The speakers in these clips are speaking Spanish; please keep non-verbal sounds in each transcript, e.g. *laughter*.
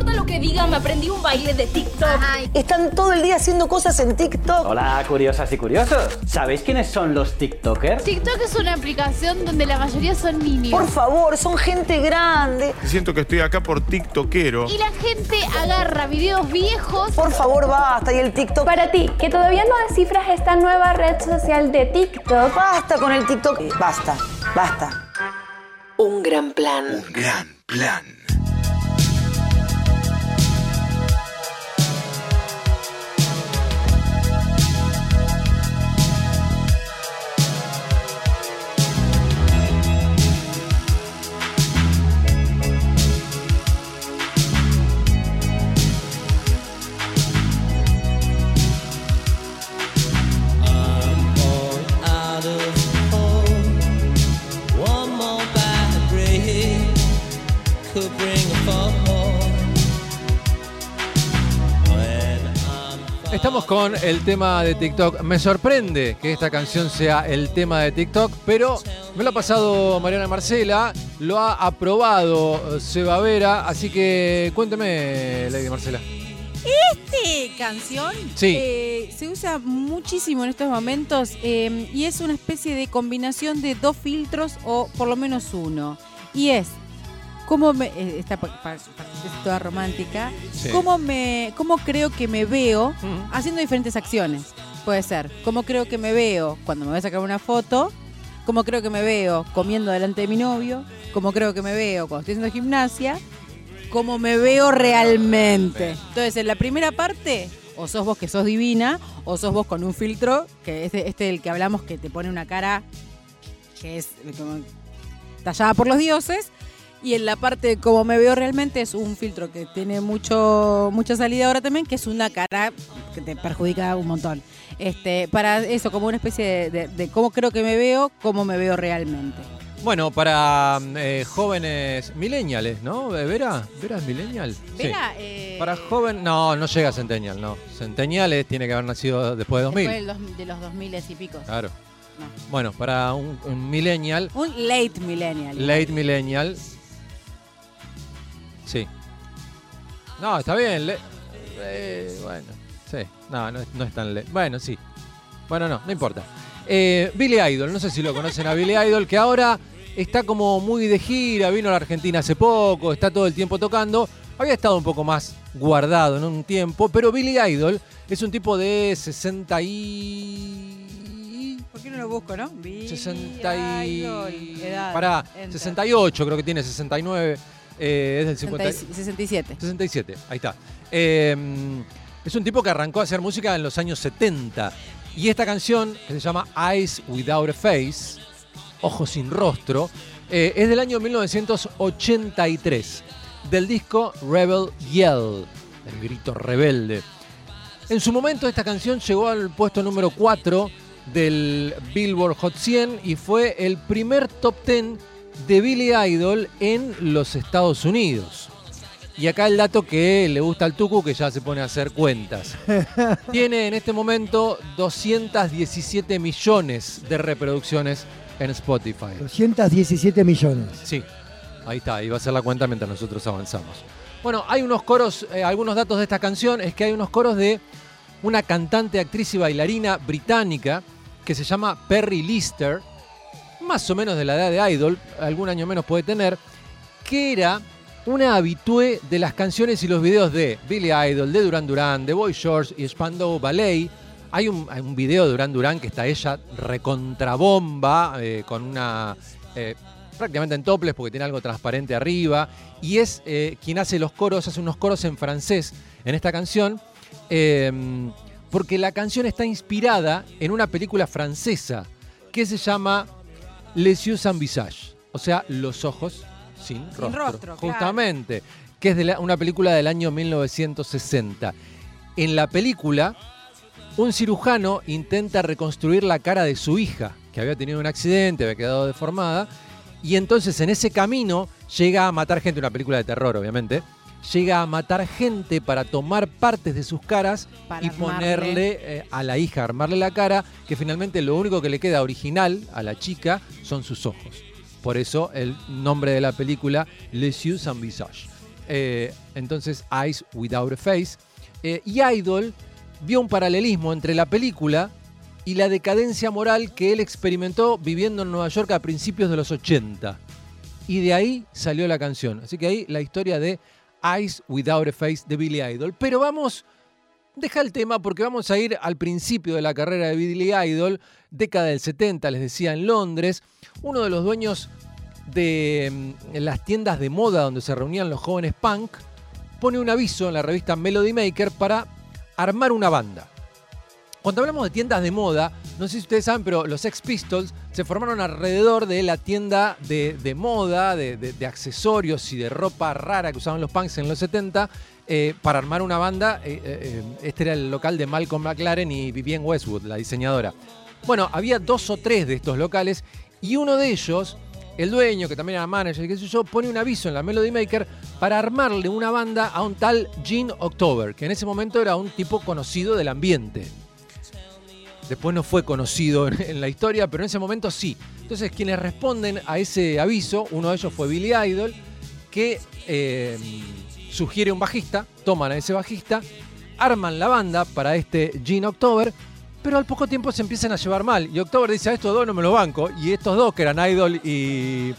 importa lo que digan, me aprendí un baile de TikTok. Están todo el día haciendo cosas en TikTok. Hola, curiosas y curiosos. ¿Sabéis quiénes son los TikTokers? TikTok es una aplicación donde la mayoría son niños. Por favor, son gente grande. Siento que estoy acá por tiktokero. Y la gente agarra videos viejos. Por favor, basta. Y el TikTok. Para ti, que todavía no descifras esta nueva red social de TikTok. Basta con el TikTok. Basta, basta. Un gran plan. Un gran plan. Con el tema de TikTok. Me sorprende que esta canción sea el tema de TikTok, pero me lo ha pasado Mariana Marcela, lo ha aprobado Seba Vera, así que cuénteme, Lady Marcela. Este canción Sí. eh, se usa muchísimo en estos momentos eh, y es una especie de combinación de dos filtros o por lo menos uno. Y es cómo me eh, esta pa- pa- parte es toda romántica, Sí. cómo me cómo creo que me veo haciendo diferentes acciones. Puede ser, cómo creo que me veo cuando me voy a sacar una foto, cómo creo que me veo comiendo delante de mi novio, cómo creo que me veo cuando estoy haciendo gimnasia, cómo me veo realmente. Entonces, en la primera parte, o sos vos que sos divina, o sos vos con un filtro, que este, este del que hablamos, que te pone una cara que es como tallada por los dioses. Y en la parte de cómo me veo realmente es un filtro que tiene mucho mucha salida ahora también, que es una cara que te perjudica un montón. Este, para eso, como una especie de, de- de cómo creo que me veo, cómo me veo realmente. Bueno, para eh, jóvenes millennials, ¿no? Eh, ¿Vera? ¿Vera es millennial? Sí. Vera, eh, Para joven, no, no llega a Centennial, no. Centennial tiene que haber nacido después de 2000. después del dos- de los 2000 y pico. Claro. No. Bueno, para un, un millennial, Un late millennial. late millennial. Sí. No, está bien. le- eh, bueno, sí. No, no es, no es tan late. Bueno, sí. Bueno, no, no importa. Eh, Billy Idol, no sé si lo conocen a Billy Idol, que ahora está como muy de gira, vino a la Argentina hace poco, está todo el tiempo tocando. Había estado un poco más guardado en un tiempo, pero Billy Idol es un tipo de 60 y... ¿Por qué no lo busco, no? Billy 60 y... Idol, edad, Pará, enter. 68 creo que tiene, 69. Eh, es del 50... 67. 67, ahí está. Eh, es un tipo que arrancó a hacer música en los años 70. Y esta canción, que se llama Eyes Without a Face, Ojos sin Rostro, eh, es del año 1983, del disco Rebel Yell, el grito rebelde. En su momento esta canción llegó al puesto número 4 del Billboard Hot 100 y fue el primer top 10 de Billy Idol en los Estados Unidos. Y acá el dato que le gusta al Tucu, que ya se pone a hacer cuentas. *laughs* Tiene en este momento 217 millones de reproducciones en Spotify. 217 millones. Sí, ahí está, ahí va a ser la cuenta mientras nosotros avanzamos. Bueno, hay unos coros, eh, algunos datos de esta canción es que hay unos coros de una cantante, actriz y bailarina británica que se llama Perry Lister, más o menos de la edad de Idol, algún año menos puede tener, que era una habitué de las canciones y los videos de Billy Idol, de Duran Duran, de Boy George y Spandau Ballet. Hay un, video de Duran Duran que está ella recontrabomba, eh, con una... eh, prácticamente en toples porque tiene algo transparente arriba. Y es eh, quien hace los coros, hace unos coros en francés en esta canción. eh, porque la canción está inspirada en una película francesa que se llama Les yeux sans visage. O sea, los ojos sin rostro. rostro, claro. justamente. Que es de la- una película del año 1960. En la película, un cirujano intenta reconstruir la cara de su hija, que había tenido un accidente, había quedado deformada, y entonces en ese camino llega a matar gente, una película de terror obviamente, llega a matar gente para tomar partes de sus caras Para y armarle. ponerle eh, a la hija, armarle la cara, que finalmente lo único que le queda original a la chica son sus ojos. Por eso el nombre de la película Les yeux sans visage. eh, entonces Eyes Without a Face. Eh, y Idol vio un paralelismo entre la película y la decadencia moral que él experimentó viviendo en Nueva York a principios de los 80. Y de ahí salió la canción. Así que ahí la historia de Eyes Without a Face de Billy Idol. Pero vamos, deja el tema porque vamos a ir al principio de la carrera de Billy Idol, década del 70, les decía, en Londres. Uno de los dueños de mm, las tiendas de moda donde se reunían los jóvenes punk pone un aviso en la revista Melody Maker para armar una banda. Cuando hablamos de tiendas de moda, no sé si ustedes saben, pero los Sex Pistols se formaron alrededor de la tienda de, moda, de, accesorios y de ropa rara que usaban los punks en los 70 eh, para armar una banda. Eh, eh, este era el local de Malcolm McLaren y Vivienne Westwood, la diseñadora. Bueno, había dos o tres de estos locales y uno de ellos, el dueño, que también era manager, qué sé yo, pone un aviso en la Melody Maker para armarle una banda a un tal Gene October, que en ese momento era un tipo conocido del ambiente. Después no fue conocido en, la historia, pero en ese momento sí. Entonces, quienes responden a ese aviso, uno de ellos fue Billy Idol, que eh, sugiere un bajista, toman a ese bajista, arman la banda para este Gene October, pero al poco tiempo se empiezan a llevar mal. Y October dice, a estos dos no me lo banco. Y estos dos, que eran Idol y,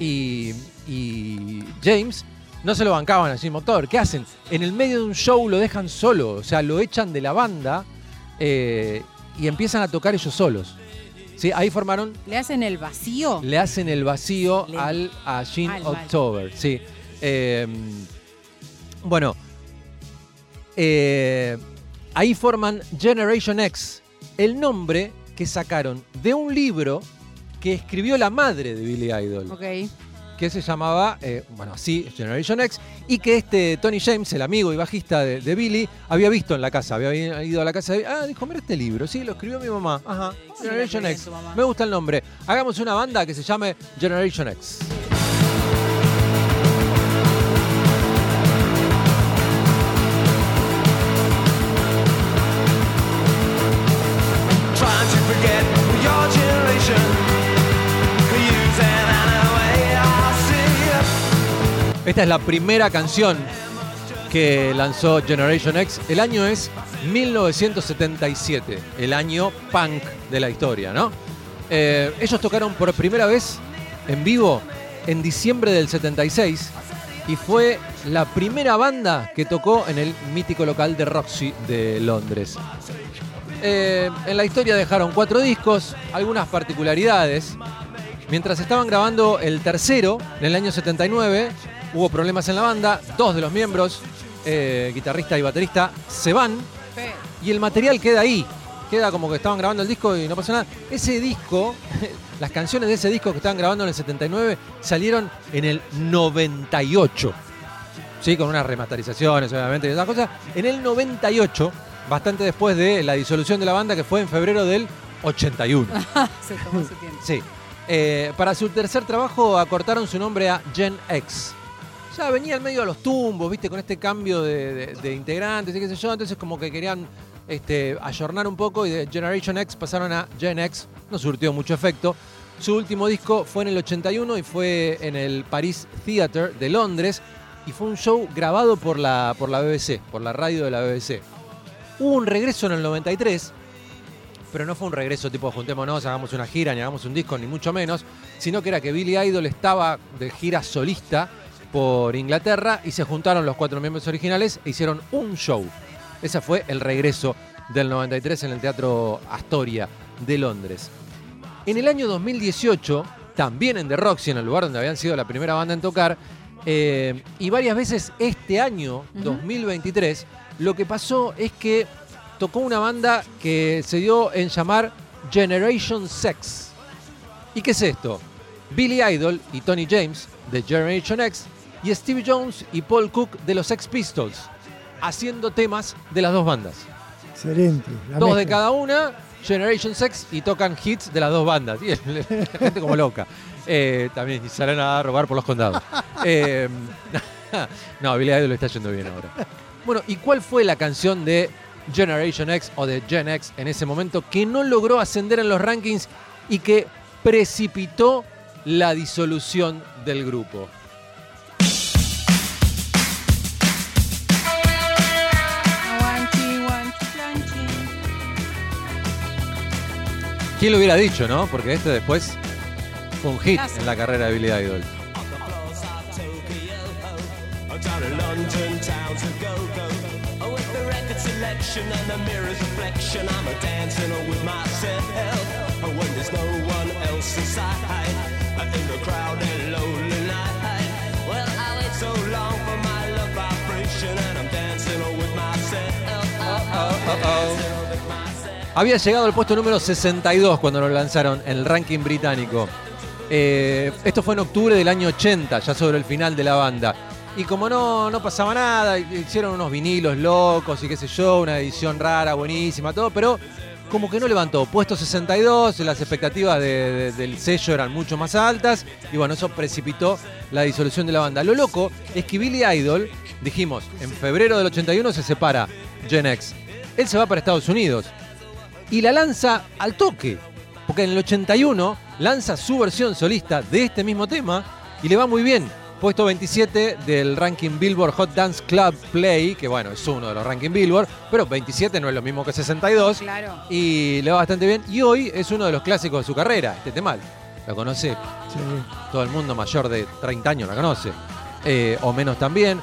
y, y James, no se lo bancaban a Jim October. ¿Qué hacen? En el medio de un show lo dejan solo, o sea, lo echan de la banda eh, y empiezan a tocar ellos solos. ¿Sí? Ahí formaron, ¿Le hacen el vacío? le hacen el vacío Le- al, a Gene. October. Sí. Eh, bueno, eh, ahí forman Generation X, el nombre que sacaron de un libro que escribió la madre de Billy Idol Ok. Que se llamaba, eh, bueno, así, Generation X, y que este Tony James, el amigo y bajista de, de Billy, había visto en la casa, había ido a la casa de Ah, dijo, mira este libro, sí, lo escribió mi mamá. Ajá, Generation X. Me gusta el nombre. Hagamos una banda que se llame Generation X. Esta es la primera canción que lanzó Generation X. El año es 1977, el año punk de la historia, ¿no? Eh, ellos tocaron por primera vez en vivo en diciembre del 76 y fue la primera banda que tocó en el mítico local de Roxy de Londres. Eh, en la historia dejaron cuatro discos, algunas particularidades. Mientras estaban grabando el tercero, en el año 79, hubo problemas en la banda. Dos de los miembros, eh, guitarrista y baterista, se van y el material queda ahí. Queda como que estaban grabando el disco y no pasó nada. Ese disco, *laughs* las canciones de ese disco que estaban grabando en el 79 salieron en el 98. Sí, con unas remasterizaciones, obviamente, y esas cosas. En el 98, bastante después de la disolución de la banda, que fue en febrero del 81. *laughs* Se tomó su tiempo. Sí. Eh, para su tercer trabajo acortaron su nombre a Gen X. Ya venía en medio a los tumbos, viste, con este cambio de integrantes y qué sé yo. Entonces como que querían este, ayornar un poco y de Generation X pasaron a Gen X. No surtió mucho efecto. Su último disco fue en el 81 y fue en el Paris Theatre de Londres. Y fue un show grabado por la, por la BBC, por la radio de la BBC. Hubo un regreso en el 93 pero no fue un regreso tipo juntémonos, hagamos una gira, ni hagamos un disco, ni mucho menos, sino que era que Billy Idol estaba de gira solista por Inglaterra y se juntaron los cuatro miembros originales e hicieron un show. Ese fue el regreso del 93 en el Teatro Astoria de Londres. En el año 2018, también en The Roxy, en el lugar donde habían sido la primera banda en tocar, eh, y varias veces este año, 2023, lo que pasó es que tocó una banda que se dio en llamar Generation Sex. ¿Y qué es esto? Billy Idol y Tony James de Generation X y Steve Jones y Paul Cook de los Sex Pistols haciendo temas de las dos bandas. Excelente. la dos de cada una, Generation Sex y tocan hits de las dos bandas. *laughs* Y la gente como loca. Eh, también salen a robar por los condados. *laughs* Eh, *laughs* no, Billy Idol le está yendo bien ahora. Bueno, ¿y cuál fue la canción de Generation X o de Gen X en ese momento que no logró ascender en los rankings y que precipitó la disolución del grupo? ¿Quién lo hubiera dicho, no? Porque este después fue un hit en la carrera de Billy Idol. Go-go. Oh, Había llegado al puesto número 62 cuando lo lanzaron en el ranking británico. Eh, esto fue en octubre del año 80, ya sobre el final de la banda. Y como no, no pasaba nada, hicieron unos vinilos locos y qué sé yo, una edición rara, buenísima, todo, pero como que no levantó. Puesto 62, las expectativas de- de- del sello eran mucho más altas y bueno, eso precipitó la disolución de la banda. Lo loco es que Billy Idol, dijimos, en febrero del 81 se separa Gen X. Él se va para Estados Unidos y la lanza al toque. Porque en el 81 lanza su versión solista de este mismo tema y le va muy bien. Puesto 27 del ranking Billboard Hot Dance Club Play, que bueno, es uno de los ranking Billboard, pero 27 no es lo mismo que 62. Claro. Y le va bastante bien. Y hoy es uno de los clásicos de su carrera, este tema. Lo conoce todo el mundo mayor de 30 años, la conoce. Eh, o menos también.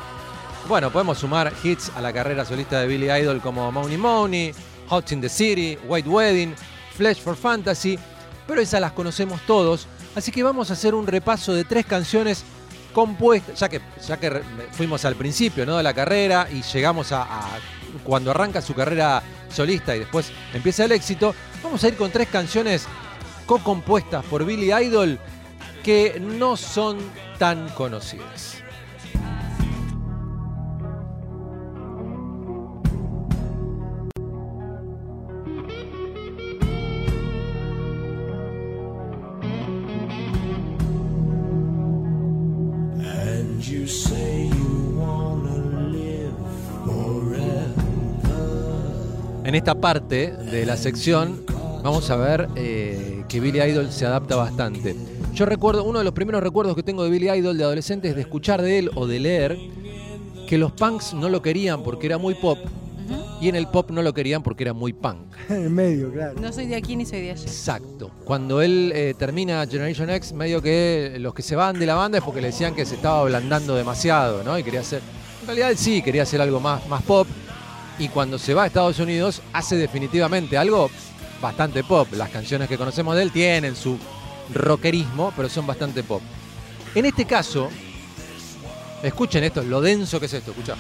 Bueno, podemos sumar hits a la carrera solista de Billy Idol como Money Money, Hot in the City, White Wedding, Flesh for Fantasy, pero esas las conocemos todos, así que vamos a hacer un repaso de tres canciones compuestas, ya que, ya que fuimos al principio ¿no? de la carrera y llegamos a, a cuando arranca su carrera solista y después empieza el éxito, vamos a ir con tres canciones co-compuestas por Billy Idol que no son tan conocidas. En esta parte de la sección vamos a ver eh, que Billy Idol se adapta bastante. Yo recuerdo, uno de los primeros recuerdos que tengo de Billy Idol de adolescente es de escuchar de él o de leer que los punks no lo querían porque era muy pop y en el pop no lo querían porque era muy punk. *laughs* En el medio, claro. No soy de aquí ni soy de allá. Exacto. Cuando él eh, termina Generation X, medio que los que se van de la banda es porque le decían que se estaba ablandando demasiado, ¿no? Y quería hacer. En realidad él sí quería hacer algo más, más pop. Y cuando se va a Estados Unidos, hace definitivamente algo bastante pop. Las canciones que conocemos de él tienen su rockerismo, pero son bastante pop. En este caso, escuchen esto, lo denso que es esto, escucha.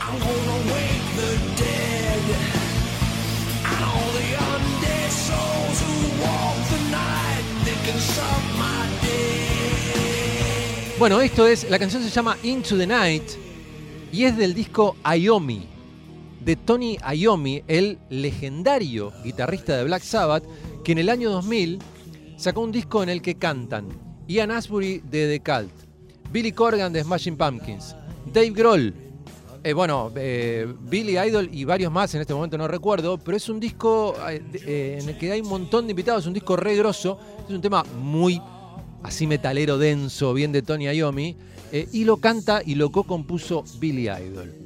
Bueno, esto es, la canción se llama Into the Night y es del disco Iommi, de Tony Iommi, el legendario guitarrista de Black Sabbath, que en el año 2000 sacó un disco en el que cantan Ian Asbury de The Cult, Billy Corgan de Smashing Pumpkins, Dave Grohl, eh, bueno, eh, Billy Idol y varios más, en este momento no recuerdo, pero es un disco eh, en el que hay un montón de invitados, un disco re grosso, es un tema muy así metalero denso, bien de Tony Iommi, y lo canta y lo co-compuso Billy Idol.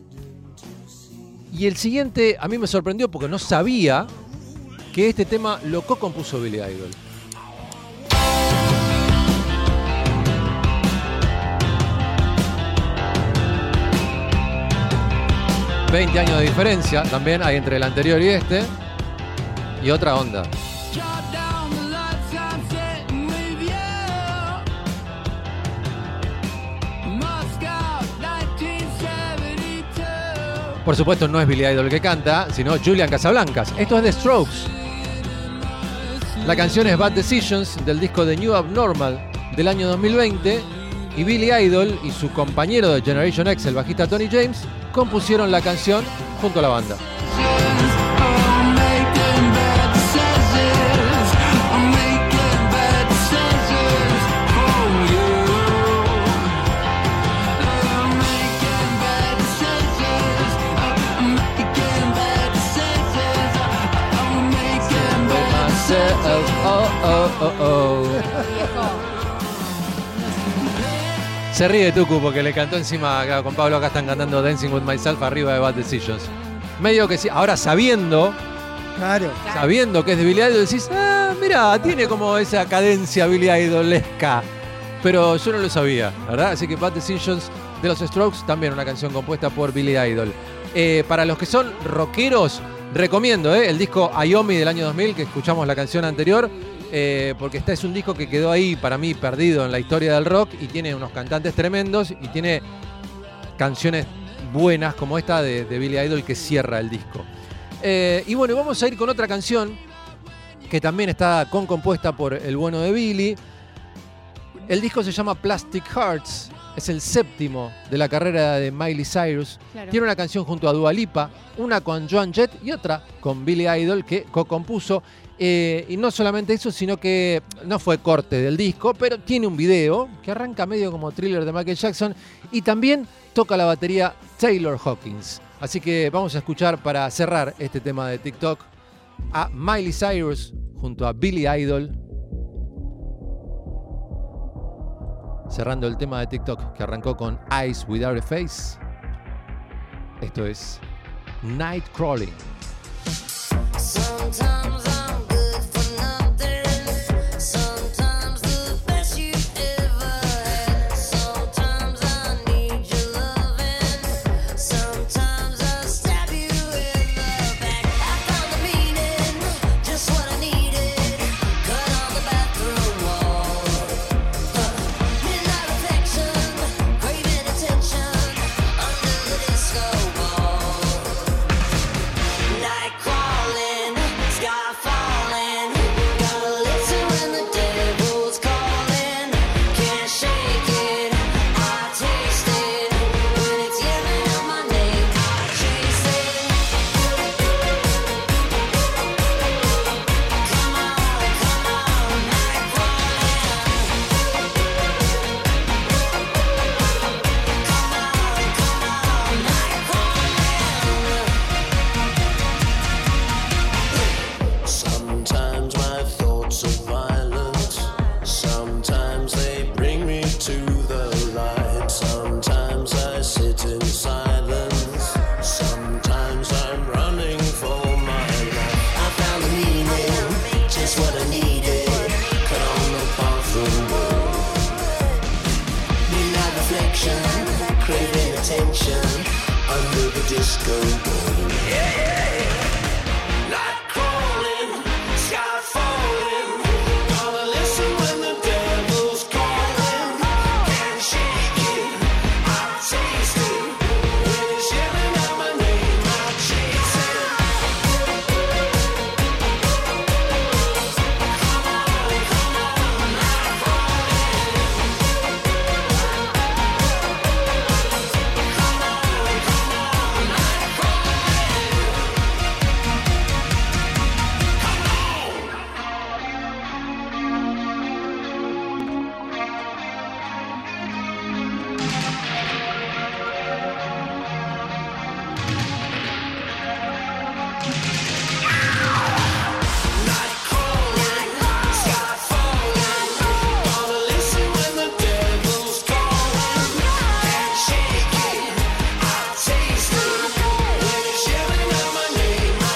Y el siguiente a mí me sorprendió porque no sabía que este tema lo co-compuso Billy Idol. ...20 años de diferencia también hay entre el anterior y este... ...y otra onda. Por supuesto no es Billy Idol el que canta, sino Julian Casablancas. Esto es The Strokes. La canción es Bad Decisions del disco The New Abnormal del año 2020 y Billy Idol y su compañero de Generation X, el bajista Tony James, compusieron la canción junto a la banda. Oh, oh, oh, oh. Se ríe Tucu porque le cantó encima con Pablo. Acá están cantando Dancing with Myself arriba de Bad Decisions. Medio que sí. Ahora sabiendo, Claro. sabiendo que es de Billy Idol, decís, Ah, mira, tiene como esa cadencia Billy Idolesca. Pero yo no lo sabía, ¿verdad? Así que Bad Decisions de los Strokes, también una canción compuesta por Billy Idol. Eh, para los que son rockeros, recomiendo eh, el disco Ayomi del año 2000, que escuchamos la canción anterior, eh, porque este es un disco que quedó ahí para mí perdido en la historia del rock y tiene unos cantantes tremendos y tiene canciones buenas como esta de, Billy Idol que cierra el disco. Eh, y bueno, vamos a ir con otra canción que también está con compuesta por el bueno de Billy. El disco se llama Plastic Hearts. Es el séptimo de la carrera de Miley Cyrus. Claro. Tiene una canción junto a Dua Lipa, una con Joan Jett y otra con Billy Idol que co-compuso. Eh, y no solamente eso, sino que no fue corte del disco, pero tiene un video que arranca medio como thriller de Michael Jackson y también toca la batería Taylor Hawkins. Así que vamos a escuchar para cerrar este tema de TikTok a Miley Cyrus junto a Billy Idol. Cerrando el tema de TikTok que arrancó con Eyes Without a Face. Esto es Night Crawling.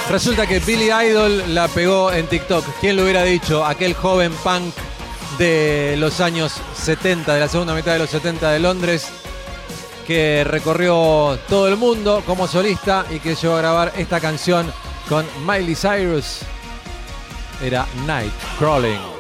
Resulta que Billy Idol la pegó en TikTok. ¿Quién lo hubiera dicho? Aquel joven punk de los años 70, de la segunda mitad de los 70 de Londres, que recorrió todo el mundo como solista y que llegó a grabar esta canción con Miley Cyrus. Era Night Crawling.